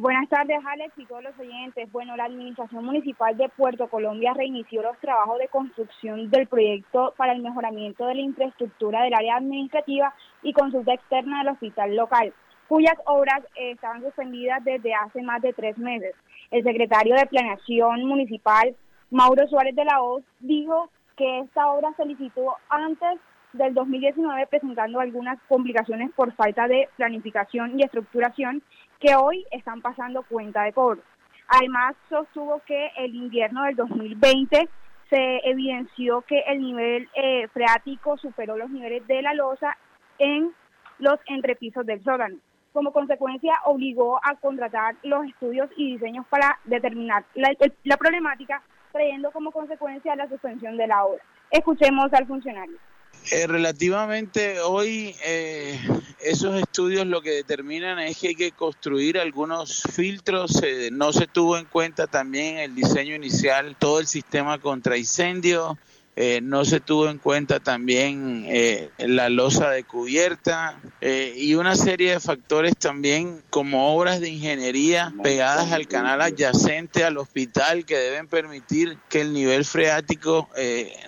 Buenas tardes, Alex y todos los oyentes. Bueno, la Administración Municipal de Puerto Colombia reinició los trabajos de construcción del proyecto para el mejoramiento de la infraestructura del área administrativa y consulta externa del hospital local, cuyas obras estaban suspendidas desde hace más de tres meses. El secretario de Planeación Municipal, Mauro Suárez de la Hoz, dijo que esta obra se licitó antes del 2019 presentando algunas complicaciones por falta de planificación y estructuración que hoy están pasando cuenta de cobro. Además, sostuvo que el invierno del 2020 se evidenció que el nivel eh, freático superó los niveles de la losa en los entrepisos del sótano. Como consecuencia, obligó a contratar los estudios y diseños para determinar la, la problemática, trayendo como consecuencia la suspensión de la obra. Escuchemos al funcionario. Eh, relativamente hoy eh, esos estudios lo que determinan es que hay que construir algunos filtros, no se tuvo en cuenta también el diseño inicial todo el sistema contra incendio, eh, no se tuvo en cuenta también eh, la losa de cubierta eh, y una serie de factores también como obras de ingeniería pegadas al canal adyacente al hospital que deben permitir que el nivel freático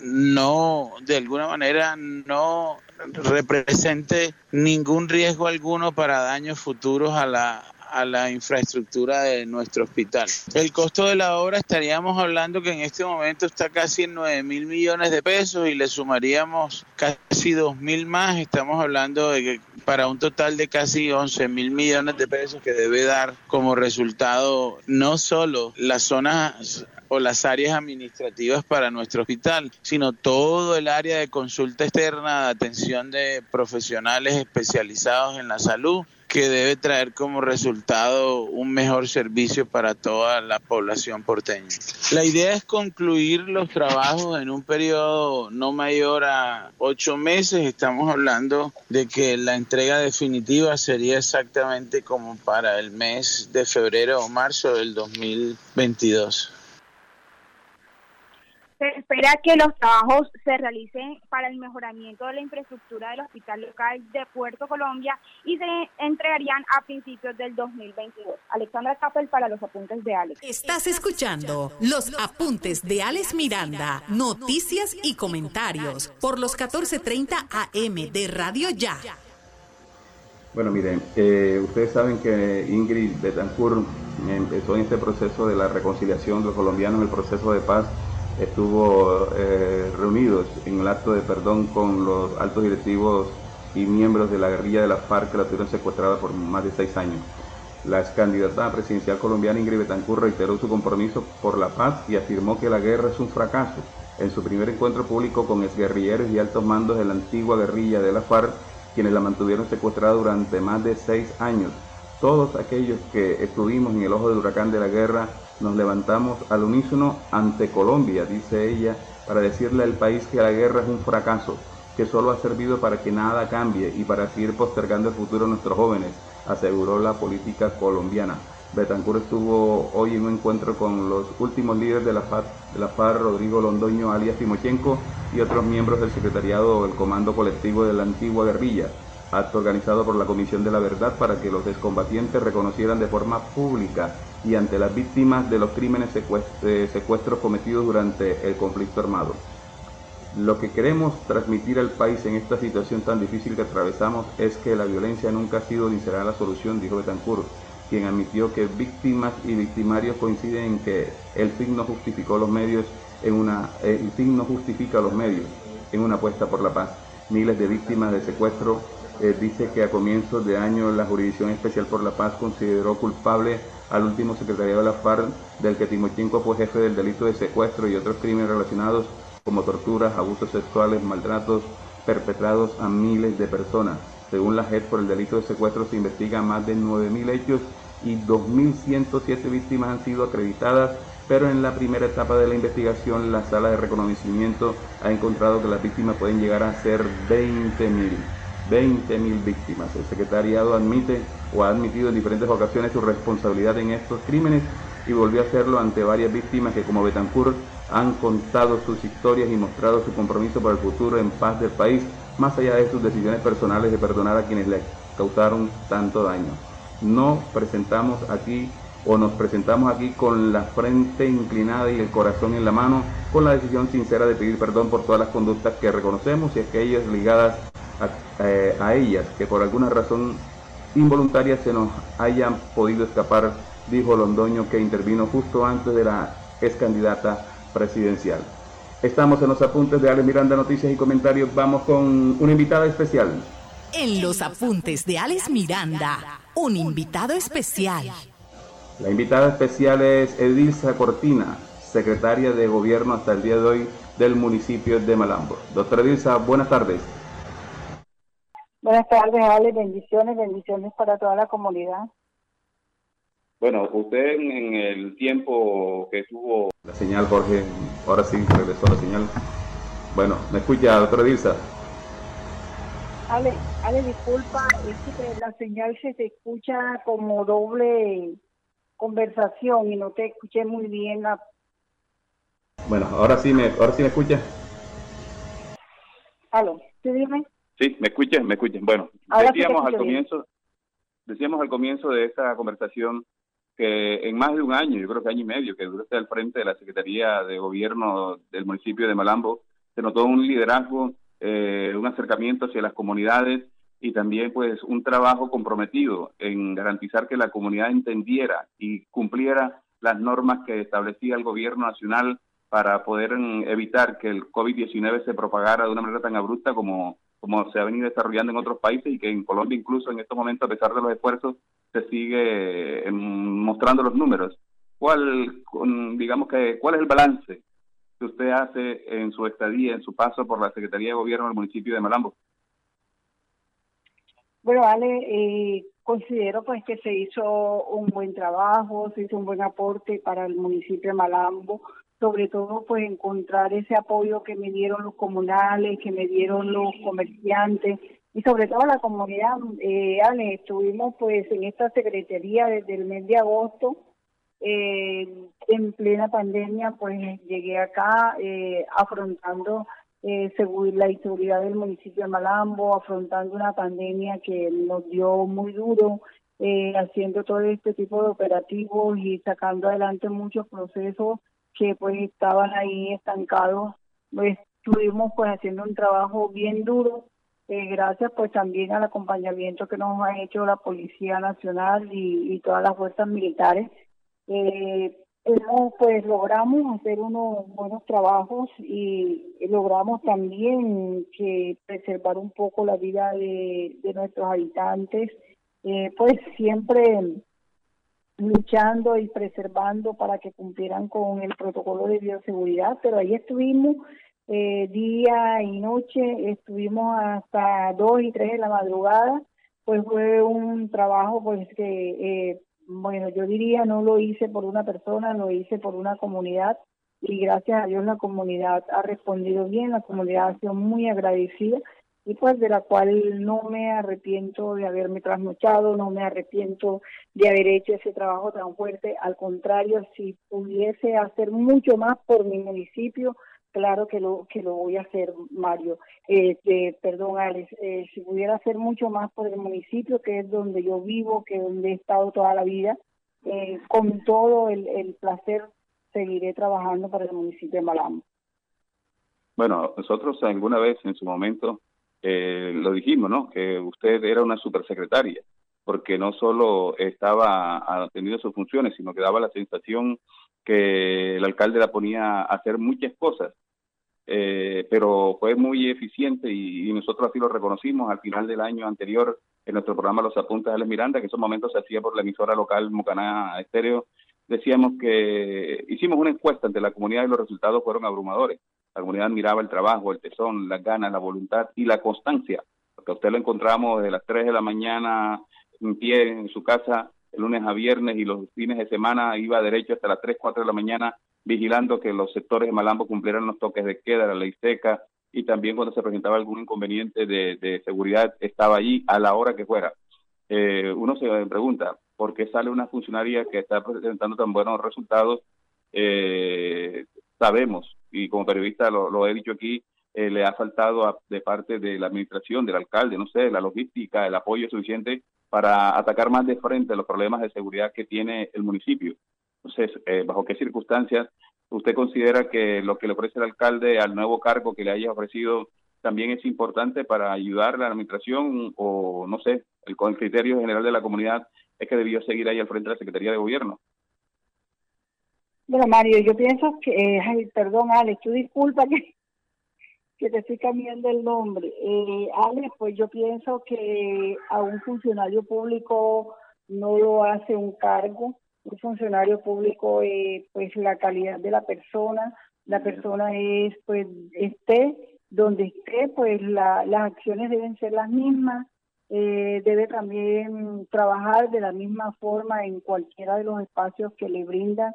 no, de alguna manera, no represente ningún riesgo alguno para daños futuros a la, a la infraestructura de nuestro hospital. El costo de la obra estaríamos hablando que en este momento está casi en 9 mil millones de pesos y le sumaríamos casi 2 mil más. Estamos hablando de que para un total de casi 11 mil millones de pesos que debe dar como resultado no solo las zonas o las áreas administrativas para nuestro hospital, sino todo el área de consulta externa, de atención de profesionales especializados en la salud que debe traer como resultado un mejor servicio para toda la población porteña. La idea es concluir los trabajos en un periodo no mayor a ocho meses. Estamos hablando de que la entrega definitiva sería exactamente como para el mes de febrero o marzo del 2022 se espera que los trabajos se realicen para el mejoramiento de la infraestructura del Hospital Local de Puerto Colombia y se entregarían a principios del 2022. Alexandra Capel para los apuntes de Alex. Estás escuchando los apuntes de Alex Miranda, noticias y comentarios por los 14:30 AM de Radio Ya. Bueno, miren, eh, ustedes saben que Ingrid Betancourt empezó en este proceso de la reconciliación de los colombianos, en el proceso de paz estuvo eh, reunidos en el acto de perdón con los altos directivos y miembros de la guerrilla de la FARC que la tuvieron secuestrada por más de seis años. La candidata presidencial colombiana Ingrid Betancourt reiteró su compromiso por la paz y afirmó que la guerra es un fracaso. En su primer encuentro público con exguerrilleros y altos mandos de la antigua guerrilla de la FARC, quienes la mantuvieron secuestrada durante más de seis años. Todos aquellos que estuvimos en el ojo del huracán de la guerra nos levantamos al unísono ante Colombia, dice ella, para decirle al país que la guerra es un fracaso, que solo ha servido para que nada cambie y para seguir postergando el futuro de nuestros jóvenes. aseguró la política colombiana. Betancourt estuvo hoy en un encuentro con los últimos líderes de la FARC, de la FARC Rodrigo Londoño alias Timochenko y otros miembros del secretariado del Comando Colectivo de la Antigua Guerrilla, acto organizado por la Comisión de la Verdad para que los descombatientes reconocieran de forma pública y ante las víctimas de los crímenes de secuestros cometidos durante el conflicto armado. Lo que queremos transmitir al país en esta situación tan difícil que atravesamos es que la violencia nunca ha sido ni será la solución, dijo Betancourt quien admitió que víctimas y victimarios coinciden en que el fin no justificó los medios en una eh, el fin no justifica los medios en una apuesta por la paz. Miles de víctimas de secuestro eh, dice que a comienzos de año la Jurisdicción Especial por la Paz consideró culpable al último secretario de la FARC, del que Timochenko fue jefe del delito de secuestro y otros crímenes relacionados como torturas, abusos sexuales, maltratos perpetrados a miles de personas. Según la JEP, por el delito de secuestro se investiga más de 9.000 hechos y 2.107 víctimas han sido acreditadas, pero en la primera etapa de la investigación la sala de reconocimiento ha encontrado que las víctimas pueden llegar a ser 20.000. 20.000 víctimas. El secretariado admite o ha admitido en diferentes ocasiones su responsabilidad en estos crímenes y volvió a hacerlo ante varias víctimas que como Betancourt han contado sus historias y mostrado su compromiso para el futuro en paz del país, más allá de sus decisiones personales de perdonar a quienes le causaron tanto daño. No presentamos aquí o nos presentamos aquí con la frente inclinada y el corazón en la mano, con la decisión sincera de pedir perdón por todas las conductas que reconocemos y aquellas ligadas a, eh, a ellas que por alguna razón involuntaria se nos hayan podido escapar, dijo Londoño que intervino justo antes de la ex candidata presidencial. Estamos en los apuntes de Ale Miranda, noticias y comentarios. Vamos con una invitada especial. En los apuntes de Alex Miranda un invitado especial. La invitada especial es Edilza Cortina, secretaria de Gobierno hasta el día de hoy del municipio de Malambo. Doctora Edilza, buenas tardes. Buenas tardes, Ale. Bendiciones, bendiciones para toda la comunidad. Bueno, usted en el tiempo que tuvo la señal, Jorge, ahora sí regresó la señal. Bueno, ¿me escucha, doctora Edilza? Ale, Ale, disculpa, es que la señal se te escucha como doble conversación y no te escuché muy bien la... Bueno, ahora sí me, ahora sí me escucha. Aló, ¿sí dime? Sí, me escucha, me escucha. Bueno, decíamos al comienzo, decíamos al comienzo de esta conversación que en más de un año, yo creo que año y medio, que duraste al frente de la Secretaría de Gobierno del municipio de Malambo, se notó un liderazgo eh, un acercamiento hacia las comunidades y también pues un trabajo comprometido en garantizar que la comunidad entendiera y cumpliera las normas que establecía el gobierno nacional para poder mm, evitar que el COVID-19 se propagara de una manera tan abrupta como, como se ha venido desarrollando en otros países y que en Colombia incluso en estos momentos, a pesar de los esfuerzos, se sigue em, mostrando los números. ¿Cuál, digamos que, cuál es el balance que usted hace en su estadía, en su paso por la Secretaría de Gobierno del municipio de Malambo? Bueno, Ale, eh, considero pues que se hizo un buen trabajo, se hizo un buen aporte para el municipio de Malambo, sobre todo pues encontrar ese apoyo que me dieron los comunales, que me dieron los comerciantes y sobre todo la comunidad. Eh, Ale, estuvimos pues en esta secretaría desde el mes de agosto eh, en plena pandemia, pues llegué acá eh, afrontando eh, la inseguridad del municipio de Malambo, afrontando una pandemia que nos dio muy duro, eh, haciendo todo este tipo de operativos y sacando adelante muchos procesos que pues estaban ahí estancados. Pues estuvimos pues haciendo un trabajo bien duro, eh, gracias pues también al acompañamiento que nos ha hecho la Policía Nacional y, y todas las fuerzas militares eh, pues logramos hacer unos buenos trabajos y logramos también que preservar un poco la vida de, nuestros habitantes, eh, pues siempre luchando y preservando para que cumplieran con el protocolo de bioseguridad, pero ahí estuvimos eh, día y noche, estuvimos hasta dos y tres de la madrugada, pues fue un trabajo pues que eh, bueno, yo diría no lo hice por una persona, lo hice por una comunidad y gracias a Dios la comunidad ha respondido bien, la comunidad ha sido muy agradecida y pues de la cual no me arrepiento de haberme trasnochado, no me arrepiento de haber hecho ese trabajo tan fuerte, al contrario, si pudiese hacer mucho más por mi municipio, claro que lo que lo voy a hacer, Mario. Eh, perdón, Alex, eh, si pudiera hacer mucho más por el municipio, que es donde yo vivo, que es donde he estado toda la vida, eh, con todo el, el placer seguiré trabajando para el municipio de Malambo. Bueno, nosotros alguna vez en su momento eh, lo dijimos, ¿no? Que usted era una supersecretaria, porque no solo estaba atendiendo sus funciones, sino que daba la sensación que el alcalde la ponía a hacer muchas cosas, eh, pero fue muy eficiente y, nosotros así lo reconocimos al final del año anterior en nuestro programa Los Apuntes de Alex Miranda, que en esos momentos se hacía por la emisora local Mocaná Estéreo, decíamos que hicimos una encuesta ante la comunidad y los resultados fueron abrumadores. La comunidad admiraba el trabajo, el tesón, las ganas, la voluntad y la constancia, porque usted lo encontramos de las 3 de la mañana en pie en su casa el lunes a viernes y los fines de semana iba derecho hasta las 3, 4 de la mañana vigilando que los sectores de Malambo cumplieran los toques de queda, la ley seca y también cuando se presentaba algún inconveniente de, seguridad estaba allí a la hora que fuera. Eh, uno se pregunta, ¿por qué sale una funcionaria que está presentando tan buenos resultados? Eh, sabemos, y como periodista lo, he dicho aquí, eh, le ha faltado de parte de la administración, del alcalde, no sé, la logística, el apoyo suficiente para atacar más de frente los problemas de seguridad que tiene el municipio. Entonces, eh, ¿bajo qué circunstancias usted considera que lo que le ofrece el alcalde al nuevo cargo que le haya ofrecido también es importante para ayudar a la administración o, no sé, el, el criterio general de la comunidad es que debió seguir ahí al frente de la Secretaría de Gobierno? Bueno, Mario, yo pienso que, eh, ay, perdón, Alex, tú disculpa que, que te estoy cambiando el nombre. Eh, Alex, pues yo pienso que a un funcionario público no lo hace un cargo. Un funcionario público, eh, pues la calidad de la persona, la persona es, pues, esté donde esté, pues la, las acciones deben ser las mismas. Eh, debe también trabajar de la misma forma en cualquiera de los espacios que le brindan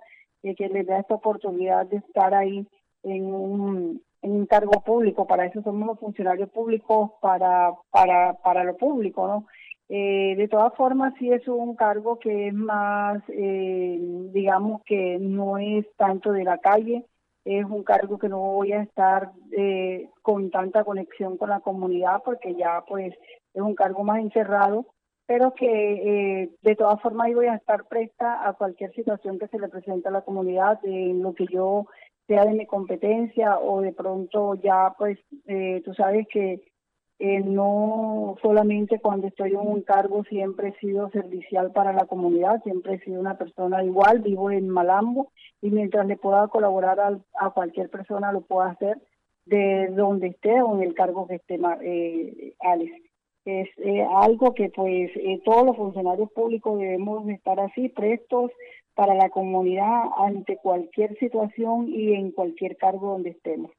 que les da esta oportunidad de estar ahí en un, en un cargo público. Para eso somos los funcionarios públicos, para, para, para lo público, ¿no? Eh, de todas formas, sí es un cargo que es más, eh, digamos que no es tanto de la calle, es un cargo que no voy a estar eh, con tanta conexión con la comunidad porque ya pues es un cargo más encerrado pero que eh, de todas formas voy a estar presta a cualquier situación que se le presente a la comunidad, en lo que yo sea de mi competencia o de pronto ya pues eh, tú sabes que eh, no solamente cuando estoy en un cargo siempre he sido servicial para la comunidad, siempre he sido una persona igual, vivo en Malambo y mientras le pueda colaborar a, a cualquier persona lo puedo hacer de donde esté o en el cargo que esté eh, Alex es eh, algo que pues eh, todos los funcionarios públicos debemos estar así prestos para la comunidad ante cualquier situación y en cualquier cargo donde estemos.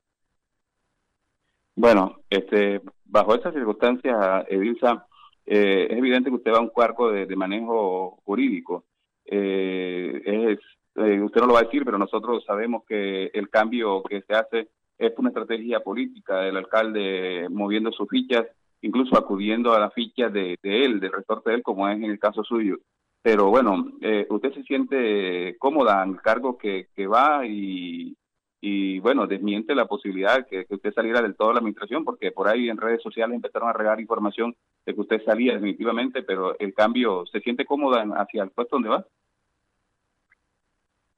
Bueno, este, bajo esas circunstancias, Edilsa, eh, es evidente que usted va a un cargo de, manejo jurídico. es, usted no lo va a decir, pero nosotros sabemos que el cambio que se hace es una estrategia política del alcalde moviendo sus fichas incluso acudiendo a la ficha de, él, del resorte de él, como es en el caso suyo. Pero bueno, eh, usted se siente cómoda en el cargo que, que va y, y bueno, desmiente la posibilidad de que, usted saliera del todo de la administración, porque por ahí en redes sociales empezaron a regar información de que usted salía definitivamente, pero el cambio, ¿se siente cómoda hacia el puesto donde va?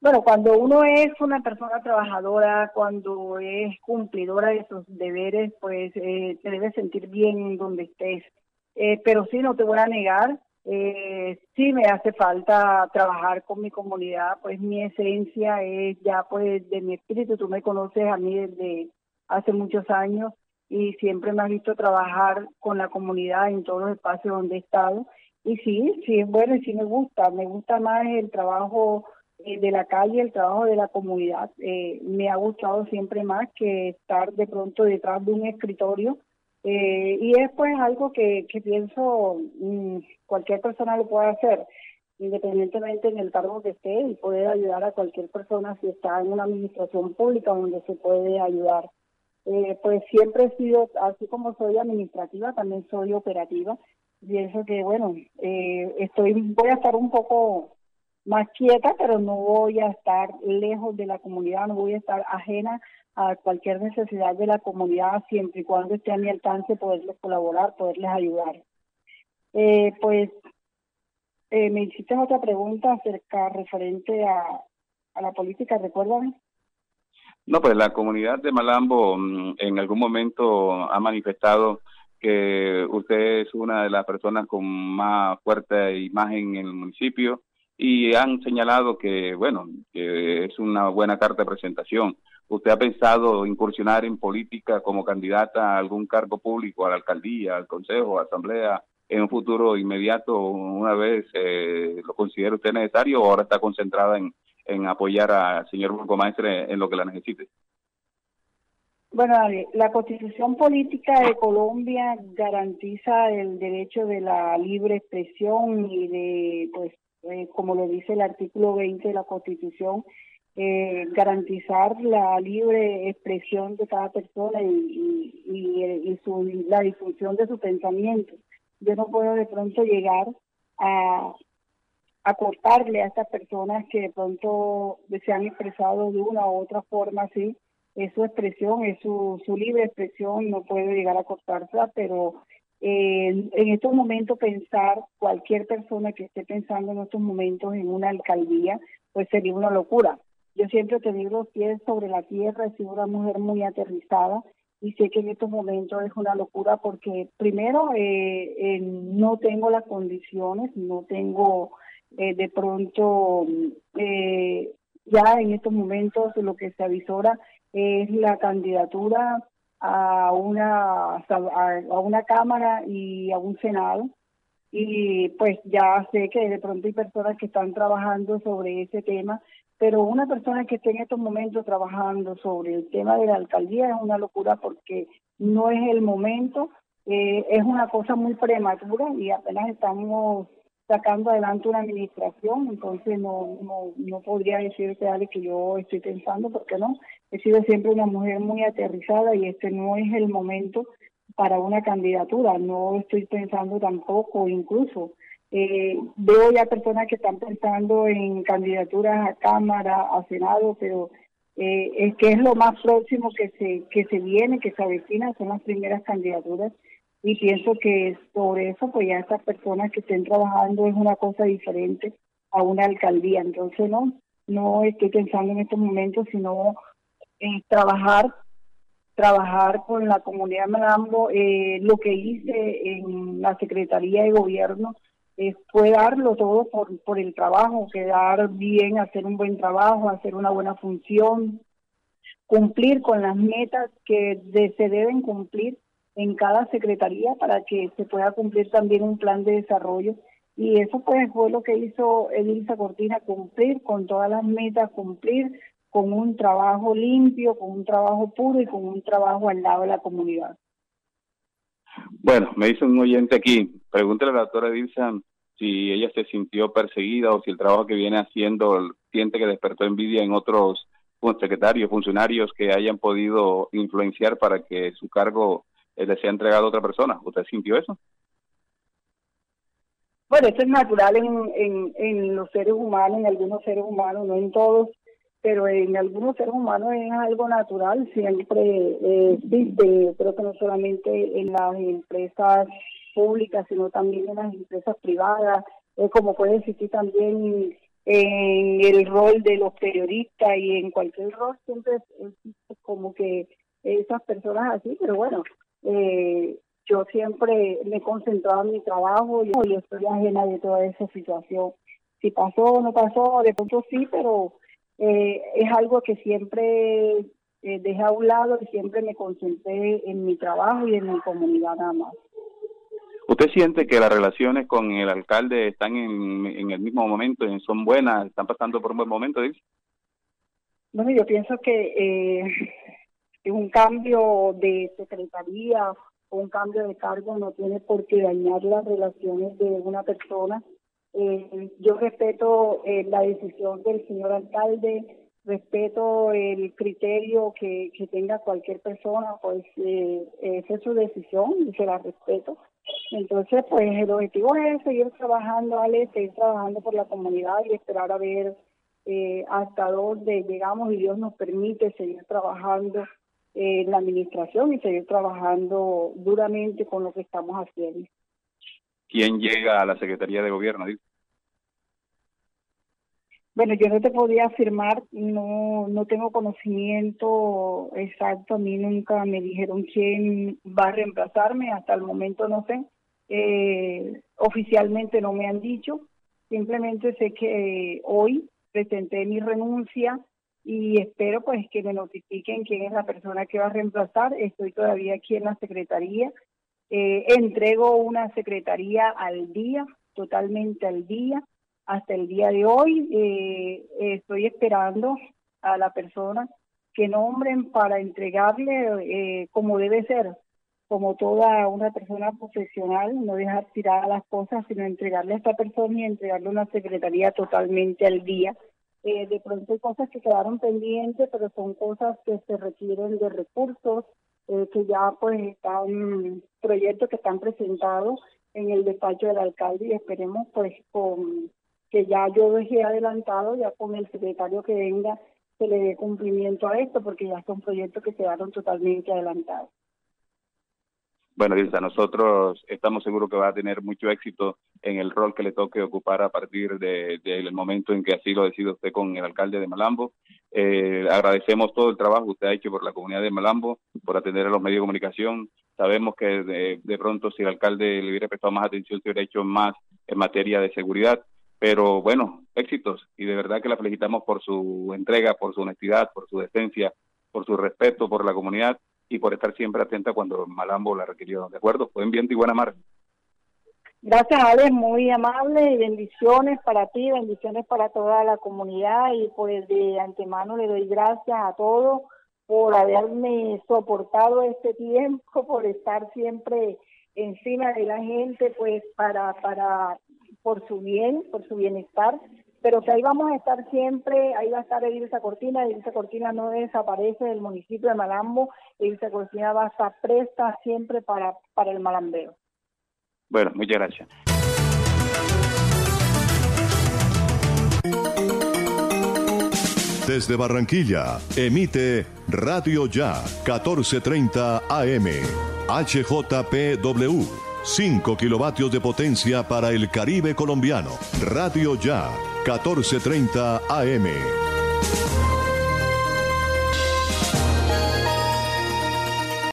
Bueno, cuando uno es una persona trabajadora, cuando es cumplidora de sus deberes, pues eh, te debes sentir bien donde estés. Eh, pero sí, no te voy a negar, eh, sí me hace falta trabajar con mi comunidad, pues mi esencia es ya pues de mi espíritu, tú me conoces a mí desde hace muchos años y siempre me has visto trabajar con la comunidad en todos los espacios donde he estado. Y sí, sí es bueno y sí me gusta, me gusta más el trabajo eh, de la calle, el trabajo de la comunidad. Eh, me ha gustado siempre más que estar de pronto detrás de un escritorio. Eh, y es pues algo que, que pienso mm, cualquier persona lo puede hacer, independientemente en el cargo que esté, y poder ayudar a cualquier persona si está en una administración pública donde se puede ayudar. eh, pues siempre he sido, así como soy administrativa, también soy operativa. Pienso que, bueno, eh, estoy, voy a estar un poco más quieta, pero no voy a estar lejos de la comunidad, no voy a estar ajena a cualquier necesidad de la comunidad, siempre y cuando esté a mi alcance poderles colaborar, poderles ayudar. Eh, pues eh, me hiciste otra pregunta acerca referente a, la política, recuérdame. No, pues la comunidad de Malambo mm, en algún momento ha manifestado que usted es una de las personas con más fuerte imagen en el municipio y han señalado que, bueno, que es una buena carta de presentación. ¿Usted ha pensado incursionar en política como candidata a algún cargo público, a la alcaldía, al consejo, a asamblea, en un futuro inmediato, una vez eh, lo considere usted necesario o ahora está concentrada en, en apoyar al señor burgomaestre en lo que la necesite? Bueno, la constitución política de Colombia garantiza el derecho de la libre expresión y de, pues, eh, como lo dice el artículo 20 de la constitución, eh, garantizar la libre expresión de cada persona y, y, y, su, la difusión de su pensamiento. Yo no puedo de pronto llegar a, acortarle a estas personas que de pronto se han expresado de una u otra forma así, es su expresión, es su, libre expresión, no puede llegar a cortarse, pero eh, en estos momentos pensar, cualquier persona que esté pensando en estos momentos en una alcaldía, pues sería una locura. Yo siempre he tenido los pies sobre la tierra, he sido una mujer muy aterrizada y sé que en estos momentos es una locura porque primero eh, no tengo las condiciones, no tengo eh, de pronto eh, ya en estos momentos lo que se avisora es la candidatura a una a una cámara y a un senado. Y pues ya sé que de pronto hay personas que están trabajando sobre ese tema pero una persona que esté en estos momentos trabajando sobre el tema de la alcaldía es una locura porque no es el momento. Eh, es una cosa muy prematura y apenas estamos sacando adelante una administración, entonces no, no, no podría decirte, Ale, que yo estoy pensando, porque no, he sido siempre una mujer muy aterrizada y este no es el momento para una candidatura, no estoy pensando tampoco, incluso eh, veo ya personas que están pensando en candidaturas a Cámara, a Senado, pero eh, es que es lo más próximo que se, que se viene, que se avecina, son las primeras candidaturas y pienso que sobre eso pues ya estas personas que estén trabajando es una cosa diferente a una alcaldía. Entonces no no estoy pensando en estos momentos sino en trabajar trabajar con la comunidad de Malambo eh, lo que hice en la Secretaría de Gobierno eh, fue darlo todo por, por el trabajo, quedar bien, hacer un buen trabajo, hacer una buena función, cumplir con las metas que se deben cumplir en cada secretaría para que se pueda cumplir también un plan de desarrollo. Y eso pues fue lo que hizo Edilza Cortina, cumplir con todas las metas, cumplir con un trabajo limpio, con un trabajo puro y con un trabajo al lado de la comunidad. Bueno, me dice un oyente aquí, pregúntale a la doctora Edilza si ella se sintió perseguida o si el trabajo que viene haciendo siente que despertó envidia en otros secretarios, funcionarios que hayan podido influenciar para que su cargo le sea entregado a otra persona. ¿Usted sintió eso? Bueno, eso es natural en, en, en los seres humanos, en algunos seres humanos, no en todos, pero en algunos seres humanos es algo natural, siempre existe, creo que no solamente en las empresas públicas, sino también en las empresas privadas, como puede existir también en el rol de los periodistas y en cualquier rol siempre existe como que esas personas así, pero bueno, eh, yo siempre me he concentrado en mi trabajo y, estoy ajena de toda esa situación. Si pasó o no pasó, de pronto sí, pero eh, es algo que siempre eh, dejé a un lado y siempre me concentré en mi trabajo y en mi comunidad nada más. ¿Usted siente que las relaciones con el alcalde están en, en el mismo momento, son buenas, están pasando por un buen momento, dice? Bueno, yo pienso que eh, un cambio de secretaría o un cambio de cargo no tiene por qué dañar las relaciones de una persona. Eh, yo respeto eh, la decisión del señor alcalde, respeto el criterio que, que tenga cualquier persona, pues eh, esa es su decisión y se la respeto. Entonces, pues el objetivo es seguir trabajando, Ale, seguir trabajando por la comunidad y esperar a ver eh, hasta dónde llegamos y Dios nos permite seguir trabajando en la administración y seguir trabajando duramente con lo que estamos haciendo. ¿Quién llega a la Secretaría de Gobierno? Bueno, yo no te podía afirmar, no, no tengo conocimiento exacto, a mí nunca me dijeron quién va a reemplazarme, hasta el momento no sé, eh, oficialmente no me han dicho, simplemente sé que hoy presenté mi renuncia y espero pues que me notifiquen quién es la persona que va a reemplazar, estoy todavía aquí en la secretaría, eh, entrego una secretaría al día, totalmente al día, hasta el día de hoy. Eh, estoy esperando a la persona que nombren para entregarle eh, como debe ser, como toda una persona profesional, no dejar tirar las cosas, sino entregarle a esta persona y entregarle una secretaría totalmente al día. Eh, de pronto hay cosas que quedaron pendientes, pero son cosas que se requieren de recursos, que ya pues están proyectos que están presentados en el despacho del alcalde y esperemos pues con que ya yo dejé adelantado, ya con el secretario que venga se le dé cumplimiento a esto, porque ya son proyectos que quedaron totalmente adelantados. Bueno, Dilsa, nosotros estamos seguros que va a tener mucho éxito en el rol que le toque ocupar a partir del de, momento en que así lo decida usted con el alcalde de Malambo. Eh, agradecemos todo el trabajo que usted ha hecho por la comunidad de Malambo, por atender a los medios de comunicación. Sabemos que de, de pronto si el alcalde le hubiera prestado más atención, se hubiera hecho más en materia de seguridad pero bueno, éxitos y de verdad que la felicitamos por su entrega, por su honestidad, por su decencia, por su respeto por la comunidad y por estar siempre atenta cuando Malambo la requirió. ¿De acuerdo? Buen viento y buena mar. Gracias, Alex, muy amable y bendiciones para ti, bendiciones para toda la comunidad y pues de antemano le doy gracias a todos por haberme soportado este tiempo, por estar siempre encima de la gente, pues para, para por su bien, por su bienestar, pero que ahí vamos a estar siempre, ahí va a estar Edilza Cortina, Edilza Cortina no desaparece del municipio de Malambo, Edilza Cortina va a estar presta siempre para, para el malambeo. Bueno, muchas gracias. Desde Barranquilla, emite Radio Ya, 1430 AM, HJPW. 5 kilovatios de potencia para el Caribe colombiano. Radio Ya, 1430 AM.